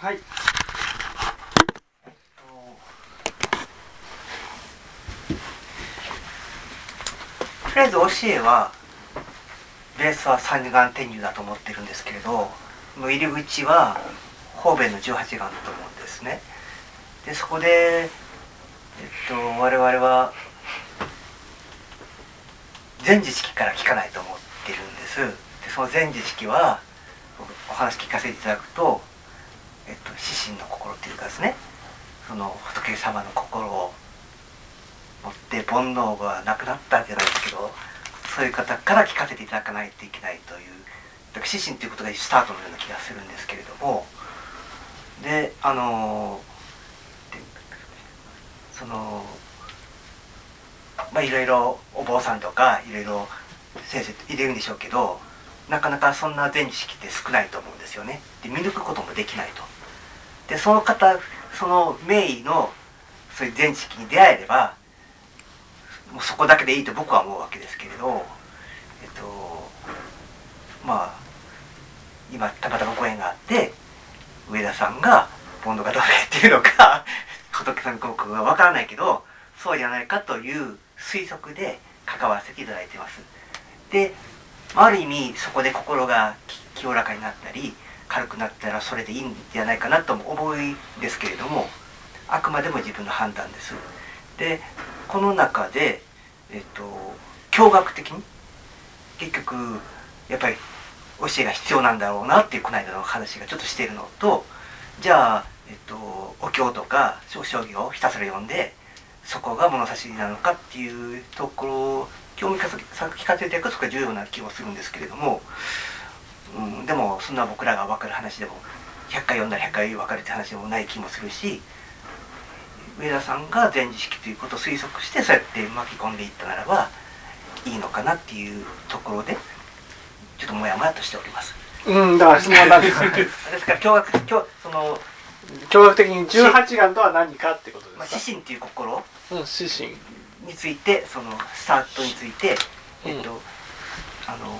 はい。とりあえず教えはベースは三眼転入だと思ってるんですけれど入り口は方便の十八眼だと思うんですね。でそこで、えっと、我々は全知識から聞かないと思ってるんです。でその全知識はお話聞かせていただくと、えっと、指針の心っていうかですね。その仏様の心を持って煩悩がなくなったんじゃないですけどそういう方から聞かせていただかないといけないというだから指針ということがスタートのような気がするんですけれども。であのそのまあいろいろお坊さんとかいろいろ先生いるんでしょうけどなかなかそんな全知識って少ないと思うんですよね。で見抜くこともできないと。でその方その名医のそういう全知識に出会えればもうそこだけでいいと僕は思うわけですけれどえっとまあ今たまたまご縁があって上田さんがボンドがどれっていうのか 仏さんの国がわからないけどそうじゃないかという推測で関わらせていただいてます。である意味そこで心が清らかになったり軽くなったらそれでいいんじゃないかなとも思いですけれどもあくまでも自分の判断です。でこの中でえっと驚愕的に結局やっぱり教えが必要なんだろうなっていうこの間の話がちょっとしているのとじゃあ、えっと、お経とか小将棋をひたすら読んでそこが物差しなのかっていうところを興味聞かせていくそこが重要な気もするんですけれども、うん、でもそんな僕らが分かる話でも100回読んだら100回分かるって話でもない気もするし上田さんが全知識ということを推測してそうやって巻き込んでいったならばいいのかなっていうところでちょっともやもやとしております。うんだから質問なんです。ですから驚愕驚その驚愕的に十八眼とは何かってことですか、まあ、指針という心？うん、指針についてそのスタートについて、えっとあの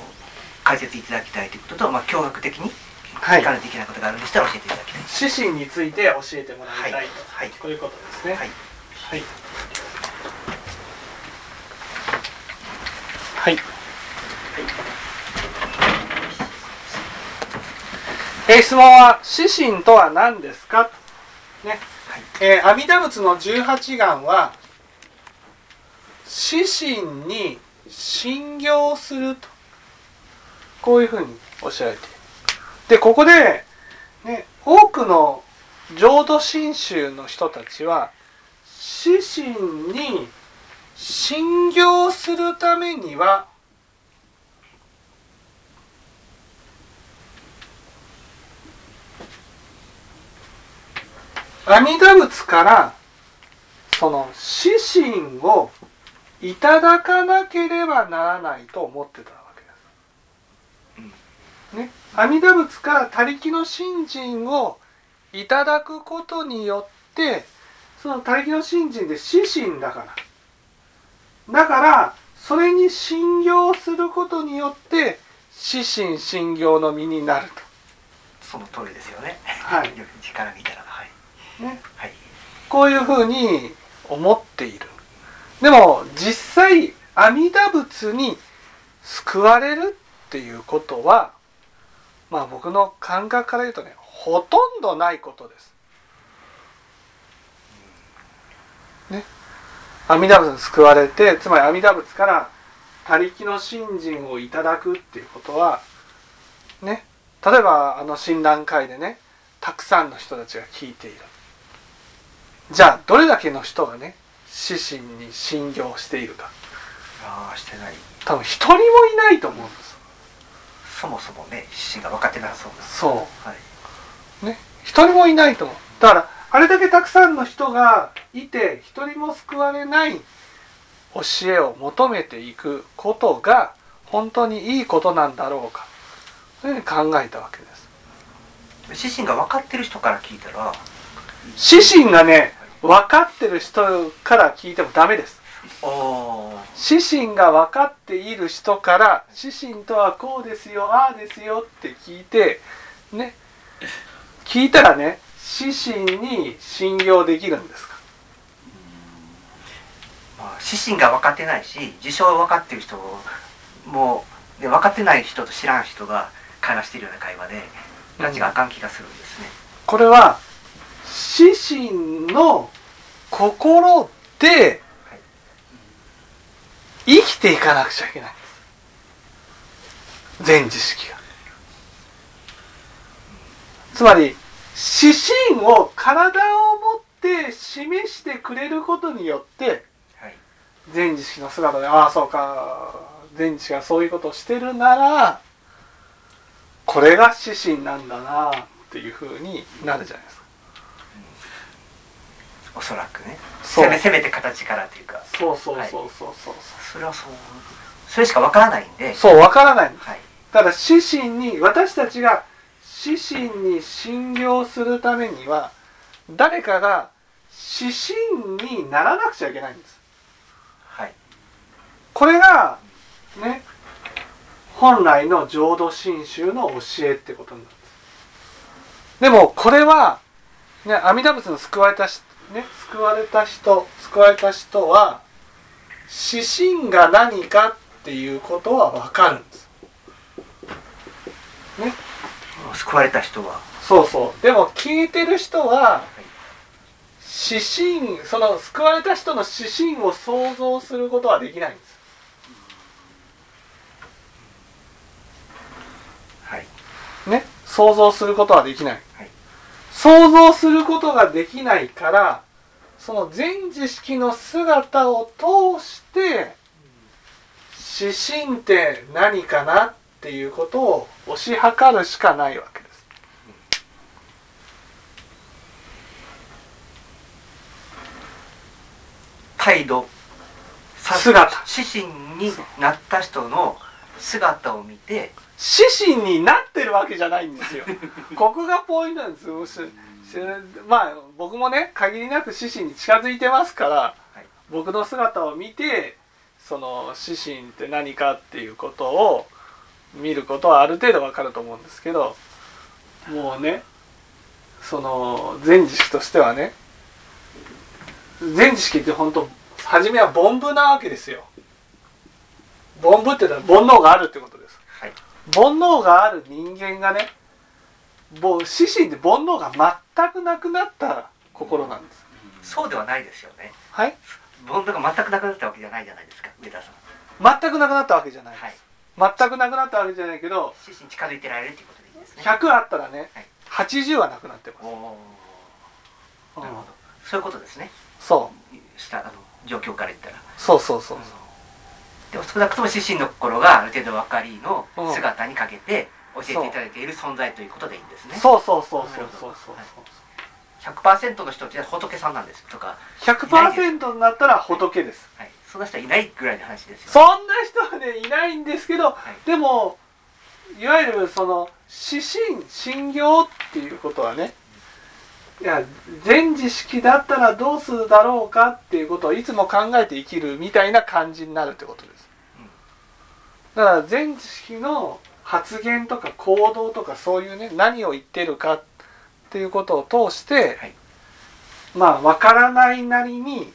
解説いただきたいということと、まあ、驚愕的にはい。聞かないといけないことがあるんでしたら教えていただきたい。指針について教えてもらいたいと、はい。ういうことですね。はい。はい。はい、えー質問は指針とは何ですか？ね、はい。えー阿弥陀仏の十八願は指針に信行するとこういうふうにおっしゃられてでここで、ね、多くの浄土真宗の人たちは指針に信行するためには阿弥陀仏からその指針をいただかなければならないと思ってた。ね、阿弥陀仏から他力の信心をいただくことによってその他力の信心で指針だから。だからそれに信行することによって指針信行の身になるその通りですよね。はい。時から見たら。はい。と、ね、はい。こういうふうに思っている。でも実際阿弥陀仏に救われるっていうことはまあ僕の感覚から言うとねほとんどないことです。ね。阿弥陀仏に救われてつまり阿弥陀仏から他力の信心をいただくっていうことはね例えばあの親鸞会でねたくさんの人たちが聞いている。じゃあどれだけの人がね指針に信行しているかああしてない多分一人もいないと思うんですそもそもね指針が分かってなさそうです。そはい、うね。一人もいないと思う。だからあれだけたくさんの人がいて一人も救われない教えを求めていくことが本当にいいことなんだろうか。そういうふうに考えたわけです。指針が分かってる人から聞いたら指針がね分かってる人から聞いてもダメです指針が分かっている人から指針とはこうですよああですよって聞いてね聞いたらね指針に信用できるんですか？まあ、指針が分かってないし事象を分かってる人もで分かってない人と知らん人が会話しているような会話で拉致があかん気がするんですね、これは指針の心で生きていかなくちゃいけない。んです全知識が。つまり指針を体を持って示してくれることによってはい。全知識の姿でああそうか全知識がそういうことをしてるならこれが指針なんだなっていうふうになるじゃないですかおそらくね。せめせめて形からというか。そうそうはいそうそう。そうそれはそう。それしか分からないんで。そうわからないんです。はい。ただ指針に私たちが指針に信用するためには誰かが指針にならなくちゃいけないんです。はい。これがね本来の浄土真宗の教えってことになるんです。でもこれは、ね、阿弥陀仏の救われたし、ね、救われた人救われた人は指針が何かっていうことは分かるんです。ね。救われた人は。そうそう。でも聞いてる人は指針その救われた人の指針を想像することはできないんです。はい。ね。想像することはできない、はい想像することができないからその全知識の姿を通して指針って何かなっていうことを推し量るしかないわけです。態度。さ姿指針になった人の姿を見て指針になってるわけじゃないんですよ。ここがポイントなんですよ。まあ僕もね限りなく指針に近づいてますから、はい。僕の姿を見てその指針って何かっていうことを見ることはある程度わかると思うんですけどもうねその全知識としてはね全知識って本当初めは凡夫なわけですよ。凡夫っていうのは煩悩があるってことです。はい煩悩がある人間がねもう指針で煩悩が全くなくなった心なんです。そうではないですよね。はい？煩悩が全くなくなったわけじゃないじゃないですか上田さん。全くなくなったわけじゃないです、はい。全くなくなったわけじゃないけど指針に近づいてられるっていうことでいいですね。100あったらねはい。80はなくなってます。なるほど。そういうことですね。そう。したあの状況から言ったら。そうそうそうでも少なくとも指針の心がある程度分かりのうん。姿にかけて教えていただいている存在ということでいいんですね。そうそうそうそうそうそう100%の人って仏さんなんですとか、100%になったら仏です。はい、そんな人はいないぐらいの話ですよ。そんな人はねいないんですけどはい。でもいわゆるその指針信行っていうことはねいや全知識だったらどうするだろうかっていうことをいつも考えて生きるみたいな感じになるってことですだから全知識の発言とか行動とかそういうね何を言ってるかっていうことを通して、はい。まあ分からないなりに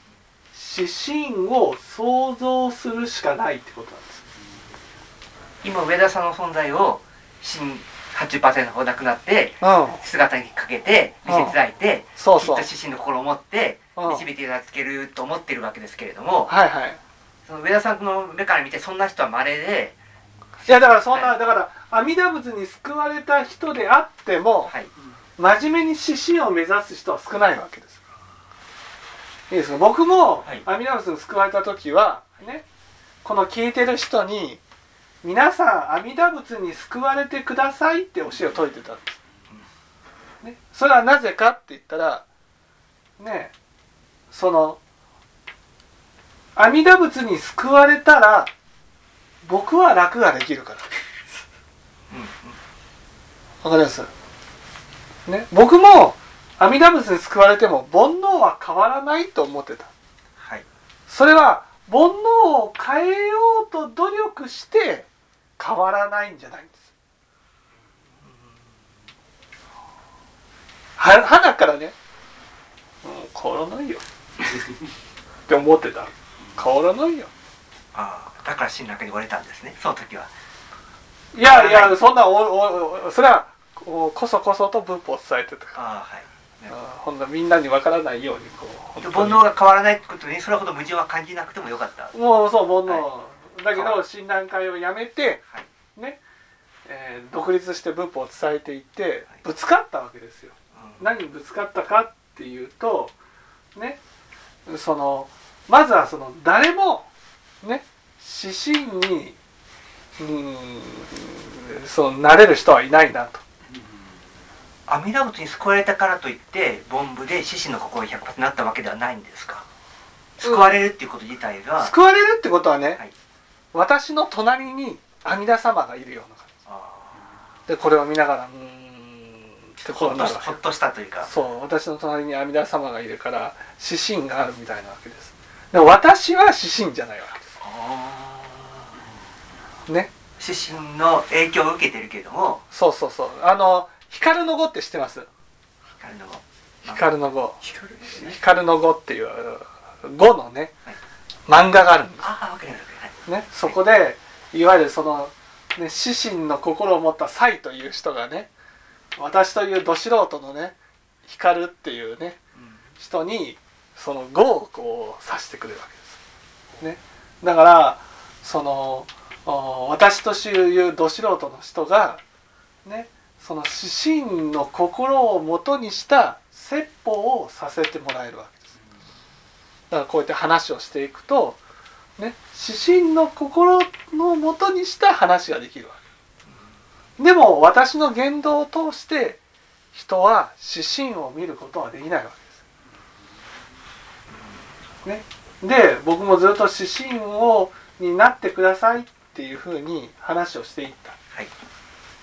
指針を想像するしかないってことなんです。今上田さんの存在を新80%ほどなくなってうん。姿にかけて見せていただいて、そうそう。きっと指針の心を持ってうん。導いていただけると思ってるわけですけれども、はいはいその上田さんの目から見てそんな人は稀で、いやだからそんな、はいだから阿弥陀仏に救われた人であってもはい、真面目に指針を目指す人は少ないわけです。いいですか？僕もはい。阿弥陀仏に救われた時はねこの聞いてる人に皆さん阿弥陀仏に救われてくださいって教えを説いてたんです、ね、それはなぜかって言ったらねその阿弥陀仏に救われたら僕は楽ができるから。わかります？ね？僕も阿弥陀仏に救われても煩悩は変わらないと思ってた。はい。それは煩悩を変えようと努力して変わらないんじゃないんです。は花からね、うん、変わらないよ。って思ってた変わらないよ。ああだから親鸞に言われたんですね。その時は。いやい。やそんなおおおそれはここそこそと文法を伝えてたか。らああはい。あほんなみんなに分からないようにこう煩悩が変わらないってことにそれほど矛盾は感じなくてもよかった。もうそう煩悩、はだけど診断会をやめて、はい。ね、えー独立して文法を伝えていってぶつかったわけですよ。うん。何にぶつかったかっていうとねそのまずはその誰もね指針にうんそのなれる人はいないなと。阿弥陀仏に救われたからといって凡夫で獅子の心が100%になったわけではないんですか？救われるっていうこと自体が、救われるってことはね、はい。私の隣に阿弥陀様がいるような感あじでこれを見ながらうーんってこうなるほっとしたというか。そう私の隣に阿弥陀様がいるから指針があるみたいなわけです私は指針じゃないわ。けですね。獅子の影響を受けてるけれども。そうそうそう。あの光の語って知ってます？光の光の語。光の語っていう語のね漫画があるんでああわかりますわかす。ね。そこでいわゆるその、ね、指針の心を持ったサイという人がね私というど素人のね光っていうね人にその語をこう指してくれるわけです、ね、だからそのお私というど素人の人がねその指針の心をもとにした説法をさせてもらえるわけです。だからこうやって話をしていくと、ね、指針の心のもとにした話ができるわけ。でも私の言動を通して人は指針を見ることはできないわけ。です。ね、で僕もずっと指針をになってくださいっていうふうに話をしていった。はい。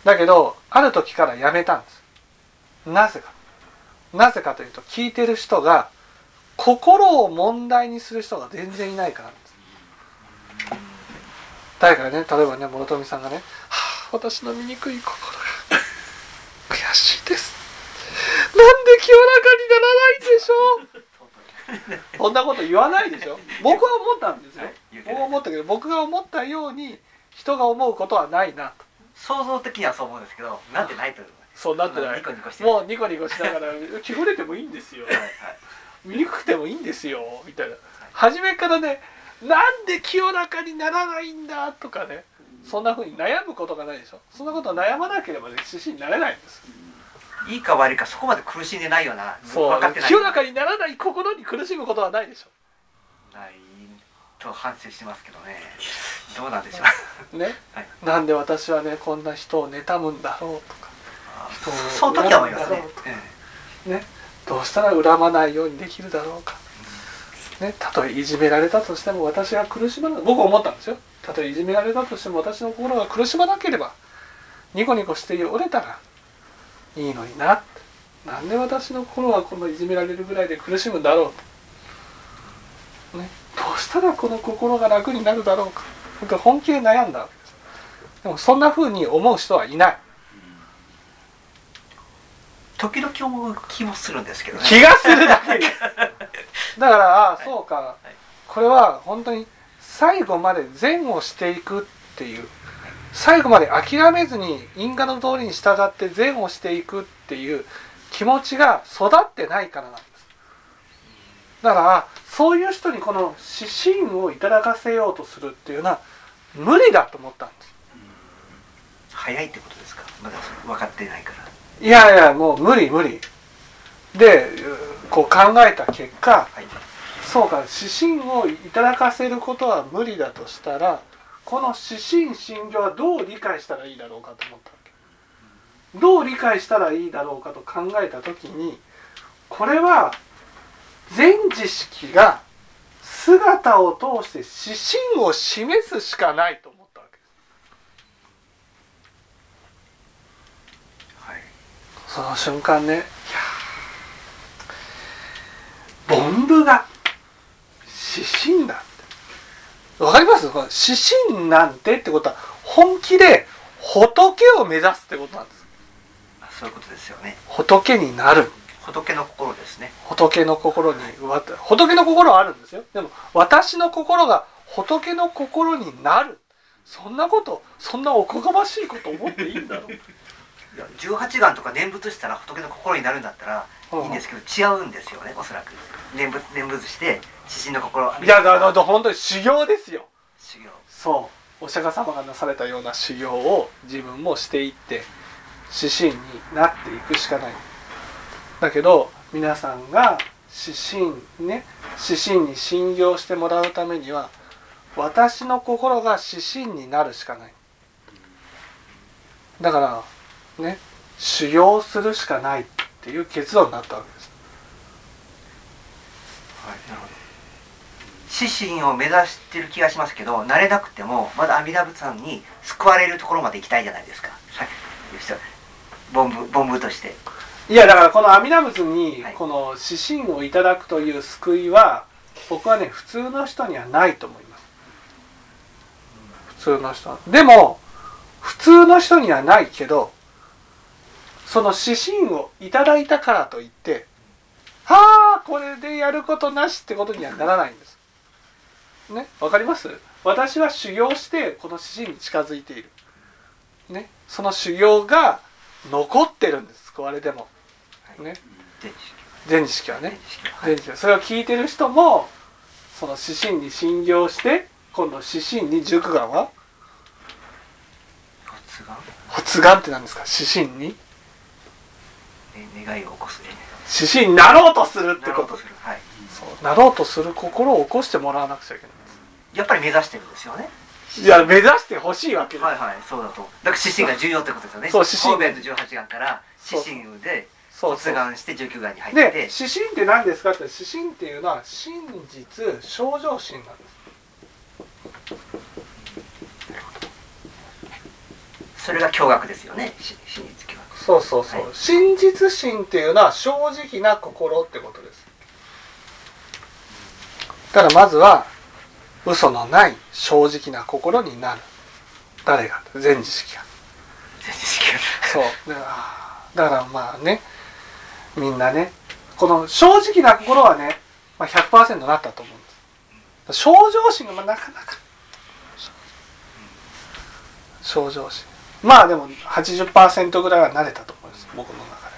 だけどある時からやめたんです。なぜか。なぜかというと聞いてる人が心を問題にする人が全然いないからです。誰かがね例えばね諸富さんがね「はあ私の醜い心が悔しいです」なんで清らかにならないでしょうそんなこと言わないでしょ。僕は思ったんですよ。はい僕は思ったけど僕が思ったように人が思うことはないなと。想像的にはそう思うんですけどなんてないとそうなってない。ニコニコしてもうニコニコしながら「着ぐれてもいいんですよ。はいはい。醜くてもいいんですよ」みたいな。初めからね「なんで清らかにならないんだ」とかね。そんなふうに悩むことがないでしょ。そんなこと悩まなければね獅子になれないんですいいか悪いかそこまで苦しんでないような。そう。分かってない。清らかにならない心に苦しむことはないでしないと反省してますけどね。どうなんでしょう。ょね、はい。なんで私はねこんな人を妬むんだ。ろうとか。人をその時は思いますね。恨むんね。どうしたら恨まないようにできるだろうか。ね、たとえいじめられたとしても私が苦しまな僕は思ったんですよ。たとえいじめられたとしても私の心が苦しまなければニコニコして折れたらいいのにな。なんで私の心がこのいじめられるぐらいで苦しむんだろう。と、ね、どうしたらこの心が楽になるだろうか。僕は本気で悩んだわけですでもそんな風に思う人はいない。時々思う気もするんですけどね。気がするだけ。だからああそうか、これは本当に最後まで善をしていくっていう最後まで諦めずに因果の通りに従って善をしていくっていう気持ちが育ってないからなんです。だからそういう人にこの指針をいただかせようとするっていうのは無理だと思ったんです。早いってことですか？まだ分かってないから。いやいやもう無理無理。でこう考えた結果はい。そうか指針をいただかせることは無理だとしたらこの指針信条はどう理解したらいいだろうかと思ったわけ。どう理解したらいいだろうかと考えた時にこれは全知識が姿を通して指針を示すしかないと思ったわけ。ですはい。その瞬間ねいやー凡夫が指針だわかります？この指針なんてってことは本気で仏を目指すってことなんです。あそういうことですよね。仏になる。仏の心ですね。仏の心に仏の心はあるんですよ。でも私の心が仏の心になる。そんなことそんなおこがましいこと思っていいんだろう18願とか念仏したら仏の心になるんだったらいいんですけど違うんですよねおそらく。念仏念仏して指針の心。いやだだだ本当に修行ですよ。修行。そう。お釈迦様がなされたような修行を自分もしていって指針になっていくしかない。だけど皆さんが指針ね指針に信用してもらうためには私の心が指針になるしかない。だからね修行するしかないっていう結論になったわけです。はい。なるほど指針を目指してる気がしますけど慣れなくてもまだ阿弥陀仏さんに救われるところまで行きたいじゃないですか。さっき言った凡夫凡夫として。いやだからこの阿弥陀仏にはい。この指針をいただくという救いは僕はね普通の人にはないと思います。普通の人。でも普通の人にはないけどその指針をいただいたからといってはあこれでやることなしってことにはならないんです。ねわかります？私は修行してこの指針に近づいている。ねその修行が残ってるんです。救われても。ね。全知識はね。全知識それを聞いてる人もその指針に信用して今度指針に熟眼は？発願。発願って何ですか？指針に？ね願いを起こすね。指針になろうとするってこと。とするはい。そう。なろうとする心を起こしてもらわなくちゃいけないやっぱり目指してるんですよね。いや目指してほしいわけです、はいはいそうだと。だから指針が重要ってことですよね。そう指針方便と18願から指針でそうそう。発願して19願に入っでて指針って何ですかって指針っていうのは真実正常心なんです。それが驚愕ですよね。し真実そうそうそう、はい。真実心っていうのは正直な心ってことです。だからまずは嘘のない正直な心になる。誰が？全知識が。全知識そう。だからまあね。みんなね。この正直な心はね、まあ、100%なったと思うんです。正常心がまあなかなか。正常心まあでも80%ぐらいは慣れたと思います。僕の中では。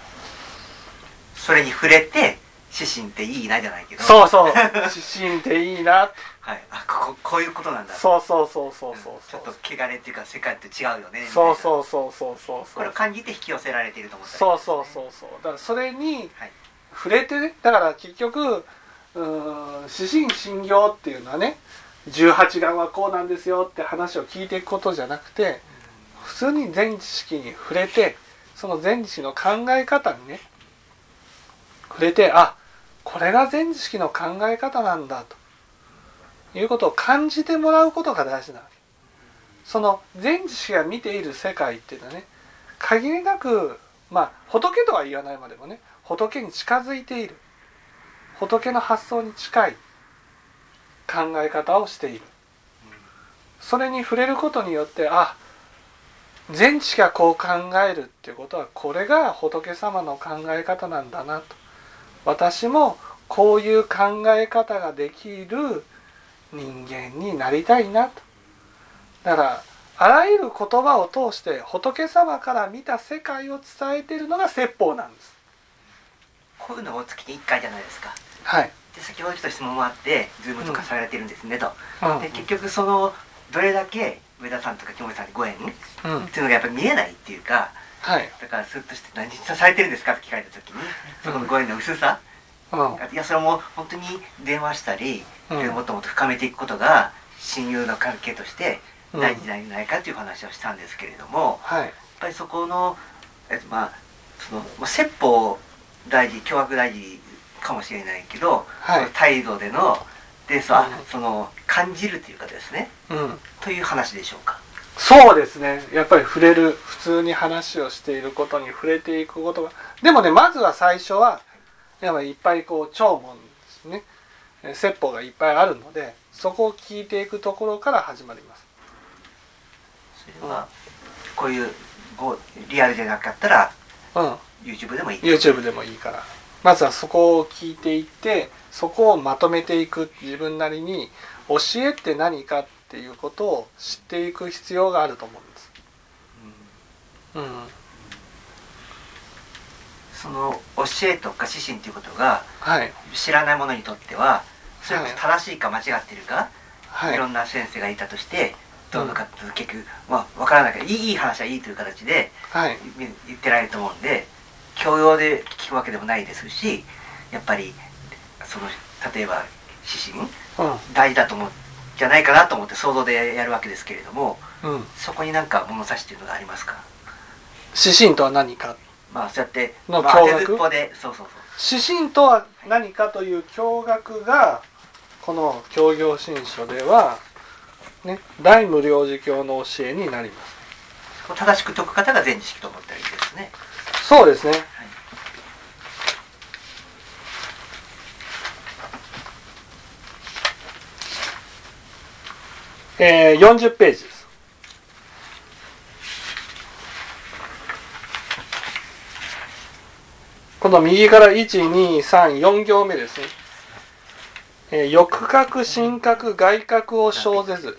それに触れて指針っていいなじゃないけど。そうそう。指針っていいな。はい、あこここういうことなんだ。そうそうそうそうそうちょっと汚れっていうか世界って違うよねそううそうそうそうそう。これを感じて引き寄せられていると思った。らそうそうそうそう。だからそれにはい。触れてね。だから結局うーん指針信行っていうのはね18願はこうなんですよって話を聞いていくことじゃなくて普通に全知識に触れてその全知識の考え方にね触れてあこれが全知識の考え方なんだと。いうことを感じてもらうことが大事なわけ。その全知識が見ている世界っていうのはね限りなくまあ仏とは言わないまでもね仏に近づいている。仏の発想に近い考え方をしている。それに触れることによってあ全知がこう考えるっていうことはこれが仏様の考え方なんだなと。私もこういう考え方ができる人間になりたいなと。だからあらゆる言葉を通して仏様から見た世界を伝えているのが説法なんです。こういうのを月に1回じゃないですか。はい、で先ほどちょっと質問もあってズームとかされてるんですねと、うん。で結局そのどれだけ上田さんとか木森さんにご縁？っうん、ていうのがやっぱり見えないっていうかはい、だからスッとして何されてるんですかって聞かれた時にそこのご縁の薄さ、うん、いやそれも本当に電話したり、うん。もっともっと深めていくことが親友の関係としてうん。大事なんじゃないかという話をしたんですけれども、はい、やっぱりそこの、えっと、まあそのまあ説法大事凶悪大事かもしれないけど、はい。態度でのでさ、うん。その感じるというかですね。うん、という話でしょうか。そうですね。やっぱり触れる普通に話をしていることに触れていくことがでもねまずは最初はやっぱりいっぱいこう聴聞ですね。え説法がいっぱいあるのでそこを聞いていくところから始まります。それは、こういうごリアルでなかったらうん。YouTube でもいい。YouTube でもいいからまずはそこを聞いていってそこをまとめていく自分なりに教えって何かっていうことを知っていく必要があると思うんです。うん。その教えとか指針ということが、はい、知らない者にとってはそれこそ正しいか間違ってるか、はい、いろんな先生がいたとしてどうのかって結局、まあ、分からないからいいいい話はいいという形で言ってられると思うんで教養で聞くわけでもないですしやっぱりその例えば指針、うん、大事だと思うじゃないかなと思って想像でやるわけですけれども、うん、そこになんか物差しっていうのがありますか？指針とは何か？まあそうやっての驚愕？でそうそうそう。指針とは何かという驚愕がこの教行新書ではね大無量寿教の教えになります。正しく解く方が全知識と思ったらいいですねそうですね、はい、えー、40ページです。この右から1234行目ですね、えー、欲覚心覚外覚を生ぜず。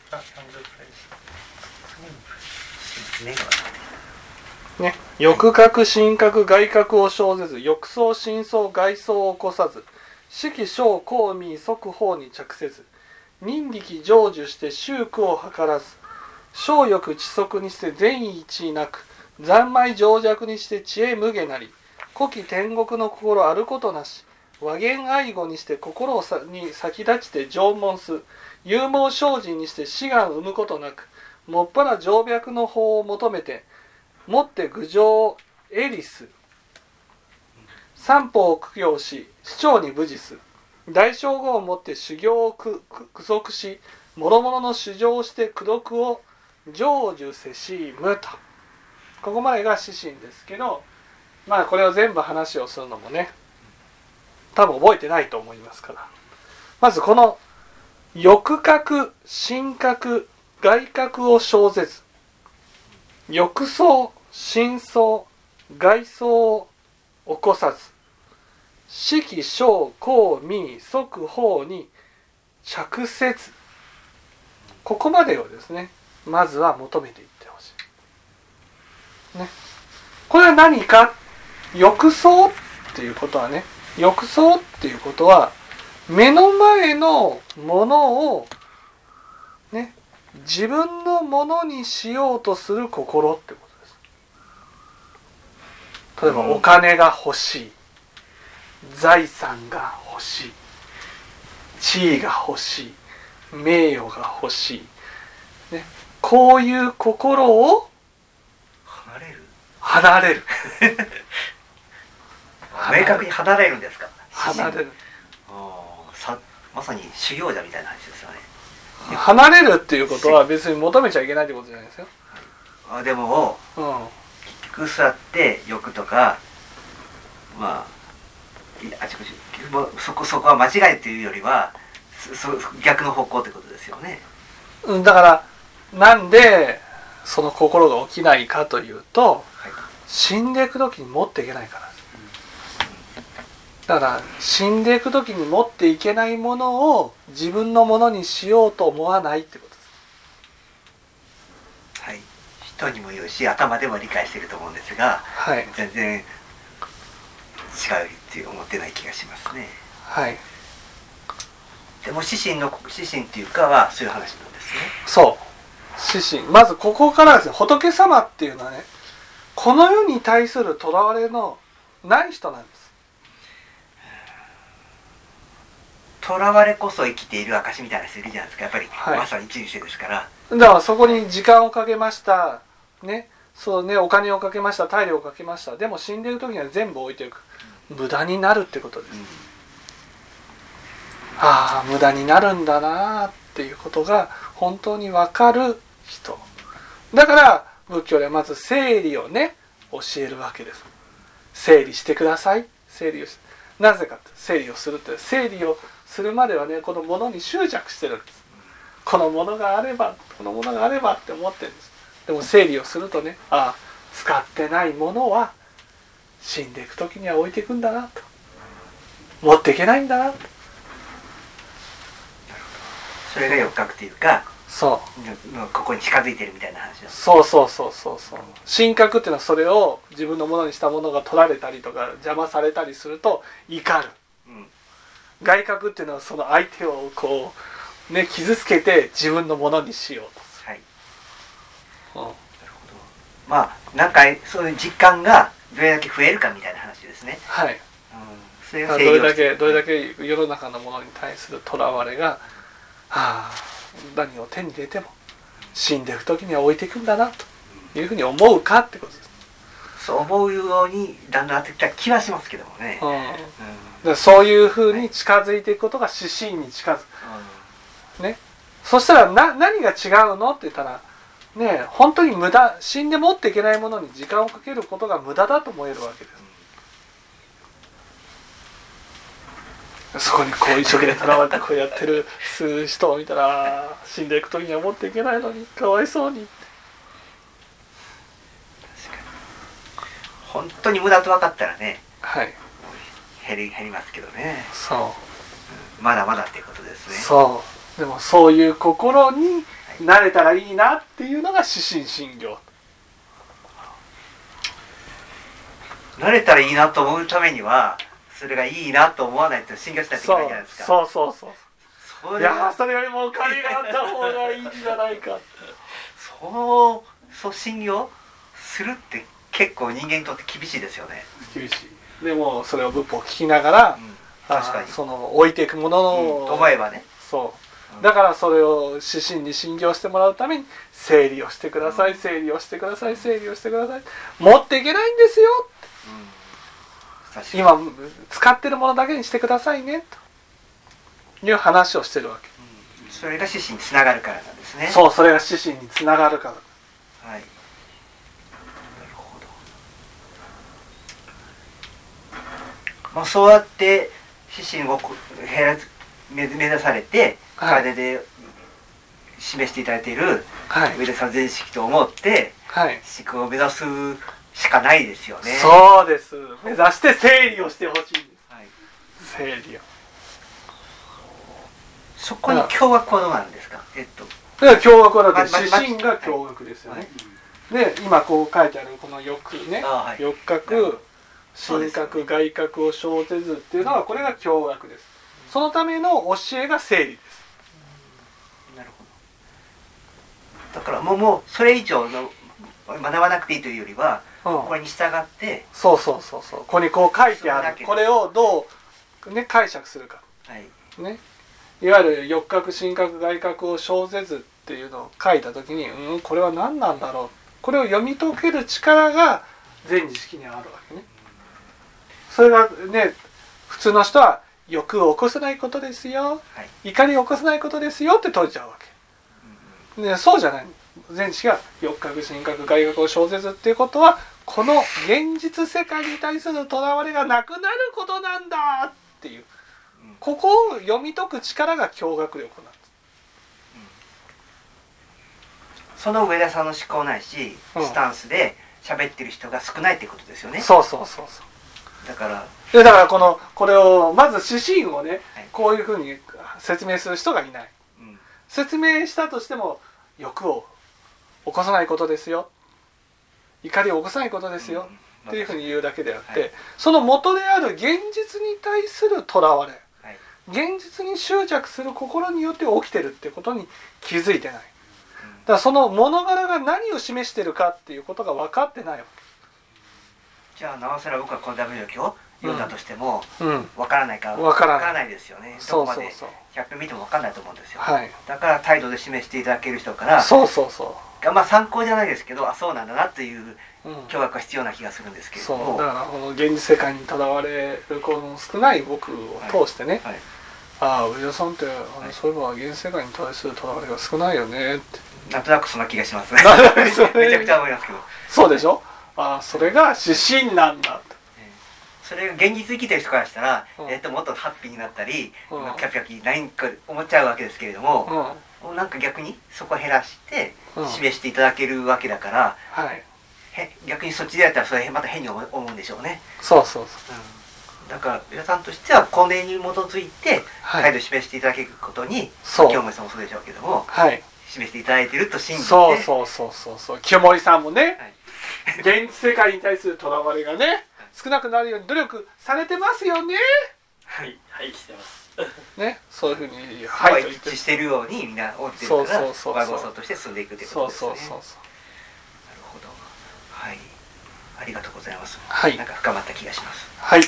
ね、欲覚心覚外覚を生ぜず欲想深層外層を起こさず色小公民即法に着せず人力成就して宗苦を図らず小欲知足にして善意一位なく三昧情弱にして知恵無下なり古希天国の心あることなし和言愛語にして心をに先立ちて縄文す勇猛精進にして志願生むことなくもっぱら静脈の法を求めてもって郡上エリス三方を苦行し市長に武事す。大称号をもって修行を苦足し諸々の主張をして功徳を成就せしむと。ここまでが指針ですけどまあこれを全部話をするのもね多分覚えてないと思いますから。まずこの欲覚心覚外覚を生ぜず浴槽深層外層を起こさず色小公民即法に着せずここまでをですねまずは求めていってほしい。ね、これは何か？浴槽っていうことはね浴槽っていうことは目の前のものを自分のものにしようとする心ってことです。例えばお金が欲しい。財産が欲しい。地位が欲しい。名誉が欲しい、ね、こういう心を離れる？離れる。明確に離れるんですか？離れる。さまさに修行者みたいな話です離れるっていうことは別に求めちゃいけないってことじゃないですよ。あでも、うん、結局座って欲とかまああちこちそこそこは間違いっていうよりはそ逆の方向ってことですよね。だからなんでその心が起きないかというと、はい、死んでいく時に持っていけないからだから死んでいく時に持っていけないものを自分のものにしようと思わないってこと。ですはい。人にも言うし頭でも理解してると思うんですが、はい、全然違うって思ってない気がしますね。はい。でも指針の指針っていうかはそういう話なんですね。そう。指針まずここからですね仏様っていうのはねこの世に対するとらわれのない人なんですとらわれこそ生きている証みたいな人いるじゃないですか。やっぱり、はい、まさに人生ですから。だからそこに時間をかけました。ね。そうね。お金をかけました。体力をかけました。でも死んでる時には全部置いていく、うん、無駄になるってことです、うん、ああ無駄になるんだなっていうことが本当に分かる人。だから仏教でまず整理をね教えるわけです。整理してください。整理をしなぜか整理をするって整理をするまではねこのものに執着してるんです。このものがあればこのものがあればって思ってるんです。でも整理をするとねああ使ってないものは死んでいく時には置いていくんだなと。持っていけないんだなそれが欲覚というかそう。ここに近づいてるみたいな話だ。そうそうそうそうそう。神格っていうのはそれを自分のものにしたものが取られたりとか邪魔されたりすると怒る。うん外角っていうのはその相手をこうね傷つけて自分のものにしようはい。と、うん。なるほど。まあなんかそういう実感がどれだけ増えるかみたいな話ですね、はい。うん、それどが制御れだけどれだけ世の中のものに対するとらわれがはあ何を手に入れても死んでいく時には置いていくんだなというふうに思うかってことです、そう思うようにだんだんなってきた気はしますけどもね、うん、だうんからそういうふうに近づいていくことが指針に近づく。ね。そしたらな何が違うのって言ったらねえ本当に無駄死んで持っていけないものに時間をかけることが無駄だと思えるわけです。そこにこう一生懸命とらわれてこうやってるす人を見たら死んでいく時には持っていけないのにかわいそうに。本当に無駄と分かったらねはい減り減りますけどね。そう。まだまだっていうことですね。そう。でもそういう心になれたらいいなっていうのが指針信行慣れたらいいなと思うためにはそれがいいなと思わないと信用しないといけないじゃないですか。そう。そうそういやそれはーそれよりもお金があった方がいいんじゃないかそうそう信用するって結構人間にとって厳しいですよね、厳しいでもそれを仏法を聞きながら、うん。確かに。その置いていくものの、うん。と思えばね。そう。うん。だからそれを指針に信用してもらうために整理をしてください、うん。整理をしてください整理をしてください。持っていけないんですよ。今使ってるものだけにしてくださいね。という話をしてるわけ、うん。それが指針につながるからなんですね。そうそれが指針につながるから。はいなるほどまあそうやって指針を減らす目目指されてはい。体で示していただいているはい。上田さん全式と思ってはい。思考を目指すしかないですよね。そうです。目指して整理をしてほしいんです。はい、整理を。そこに驚愕はどうなんですか？えっと。だから驚愕はだって指針が驚愕ですよね、で今こう書いてあるこの欲ね。あはい。欲覚神覚外覚を生ぜずっていうのはこれが驚愕です。そのための教えが整理です。なるほど。だからもうもうそれ以上の学ばなくていいというよりはうん。これに従ってそうそうそうそう。ここにこう書いてある。これをどう、ね、解釈するか。はい。ね。いわゆる欲覚神覚外覚を生ぜずっていうのを書いた時にうんこれは何なんだろう。これを読み解ける力が全知識にあるわけねそれがね普通の人は欲を起こせないことですよ。はい。怒りを起こせないことですよって解いちゃうわけ。ね、そうじゃない。全知識が欲覚神覚外覚を生ぜずっていうことはこの現実世界に対するとらわれがなくなることなんだっていう。うん。ここを読み解く力が驚愕力なんですその上田さんの思考ないしうん。スタンスで喋ってる人が少ないってことですよね。そうそうそうそうだからでだからこのこれをまず指針をねはい。こういうふうに説明する人がいない。うん。説明したとしても欲を起こさないことですよ。怒りを起こさないことですよ、うん。っていうふうに言うだけであって、はい。その元である現実に対するとらわれはい。現実に執着する心によって起きてるってことに気づいてないだからその物柄が何を示してるかっていうことが分かってないわじゃあなおさら僕はこの W 記を読んだとしてもわからないかわからない。ですよね。どこまでそう。そう100分見てもわかんないと思うんですよ。はい。だから態度で示していただける人からそうそうそがまあ参考じゃないですけどあそうなんだなっていうう、うん、驚愕が必要な気がするんですけども。う。だからこの現実世界にとらわれるこの少ない僕を通してね、はい。ああ上田さんって、あのいそういえば現実世界に対するとらわれが少ないよねって。なんとなくそんな気がしますね。めちゃくちゃ思いますけど。そうでしょ？ああそれが指針なんだと。それが現実生きてる人からしたら、うん。えっともっとハッピーになったり、うん。キャピキャピ何か思っちゃうわけですけれども、うん。なんか逆にそこを減らしてうん。示していただけるわけだから、はい。へ逆にそっちでやったらそれまた変に思うんでしょうね、そうそうそだから皆さんとしてはこれに基づいてはい。態度を示していただけることに、そう。清盛さんもそうでしょうけどもはい。示していただいていると信じて。そうそうそうそうそう。清盛さんもね、はい現実世界に対するとらわれがね少なくなるように努力されてますよね。はいはいしてます。ねそういうふうにははい。一致しているようにみんな思ってるそうからそうそうそう和合僧として進んでいくというこそうとですね。そうそうそう。なるほど。はい。ありがとうございます、はい。なんか深まった気がします。はい